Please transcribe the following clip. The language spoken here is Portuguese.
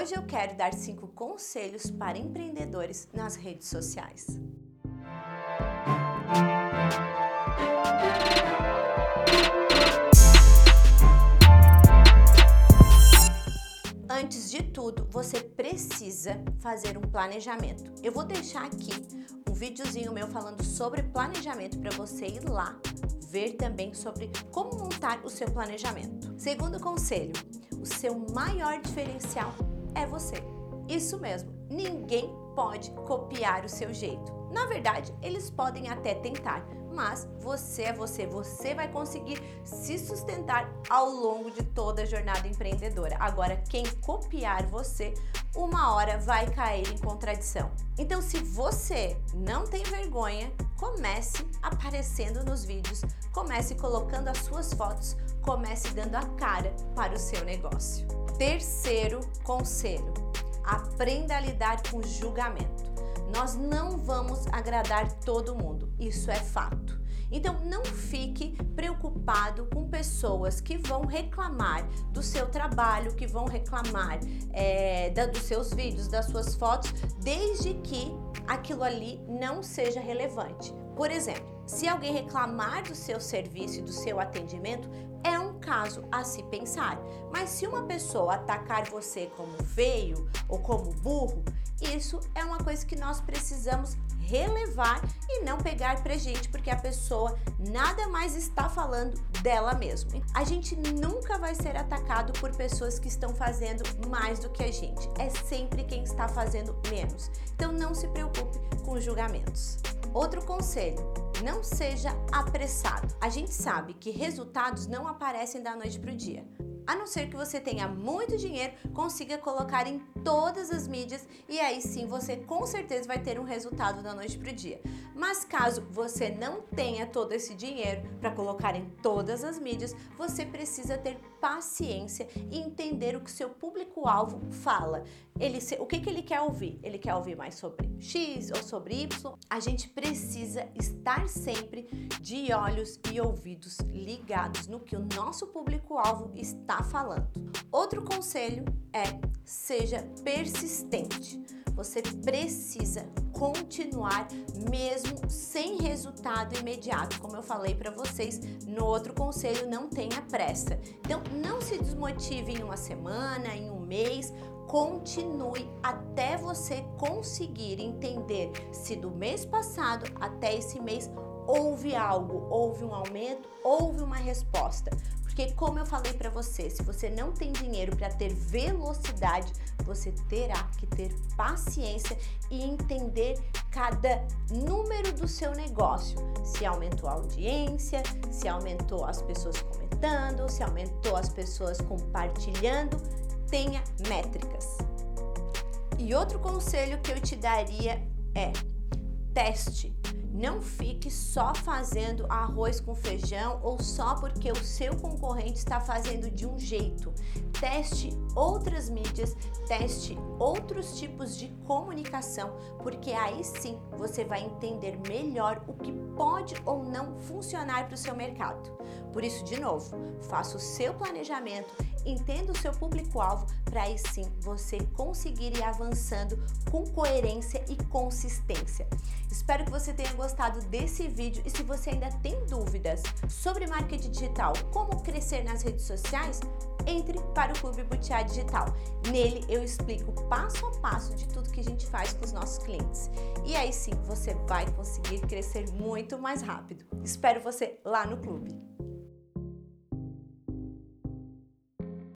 Hoje eu quero dar cinco conselhos para empreendedores nas redes sociais. Antes de tudo, você precisa fazer um planejamento. Eu vou deixar aqui um videozinho meu falando sobre planejamento para você ir lá ver também sobre como montar o seu planejamento. Segundo conselho, o seu maior diferencial é você. Isso mesmo, ninguém pode copiar o seu jeito. Na verdade, eles podem até tentar, mas você é você, você vai conseguir se sustentar ao longo de toda a jornada empreendedora. Agora, quem copiar você, uma hora vai cair em contradição. Então, se você não tem vergonha, comece aparecendo nos vídeos, comece colocando as suas fotos, comece dando a cara para o seu negócio. Terceiro conselho: aprenda a lidar com julgamento. Nós não vamos agradar todo mundo, isso é fato. Então não fique preocupado com pessoas que vão reclamar do seu trabalho, que vão reclamar é, da, dos seus vídeos, das suas fotos, desde que aquilo ali não seja relevante. Por exemplo, se alguém reclamar do seu serviço e do seu atendimento, caso a se pensar. Mas se uma pessoa atacar você como feio ou como burro, isso é uma coisa que nós precisamos relevar e não pegar pra gente, porque a pessoa nada mais está falando dela mesma. A gente nunca vai ser atacado por pessoas que estão fazendo mais do que a gente. É sempre quem está fazendo menos. Então não se preocupe com julgamentos. Outro conselho: não seja apressado. A gente sabe que resultados não aparecem da noite para o dia a não ser que você tenha muito dinheiro, consiga colocar em todas as mídias e aí sim você com certeza vai ter um resultado da noite para o dia. Mas caso você não tenha todo esse dinheiro para colocar em todas as mídias, você precisa ter paciência e entender o que seu público-alvo fala. Ele, o que, que ele quer ouvir? Ele quer ouvir mais sobre X ou sobre Y? A gente precisa estar sempre de olhos e ouvidos ligados no que o nosso público-alvo está falando. Outro conselho é seja persistente. Você precisa continuar mesmo sem resultado imediato, como eu falei para vocês no outro conselho, não tenha pressa. Então, não se desmotive em uma semana, em um mês, continue até você conseguir entender se do mês passado até esse mês houve algo, houve um aumento, houve uma resposta. Porque como eu falei para você, se você não tem dinheiro para ter velocidade, você terá que ter paciência e entender cada número do seu negócio. Se aumentou a audiência, se aumentou as pessoas comentando, se aumentou as pessoas compartilhando, tenha métricas. E outro conselho que eu te daria é: teste. Não fique só fazendo arroz com feijão ou só porque o seu concorrente está fazendo de um jeito. Teste outras mídias, teste outros tipos de comunicação, porque aí sim você vai entender melhor o que pode ou não funcionar para o seu mercado. Por isso, de novo, faça o seu planejamento, entenda o seu público-alvo para aí sim você conseguir ir avançando com coerência e consistência. Espero que você tenha gostado desse vídeo e se você ainda tem dúvidas sobre marketing digital, como crescer nas redes sociais, entre para o Clube Butiá Digital. Nele eu explico passo a passo de tudo que a gente faz com os nossos clientes. E aí sim você vai conseguir crescer muito mais rápido. Espero você lá no clube.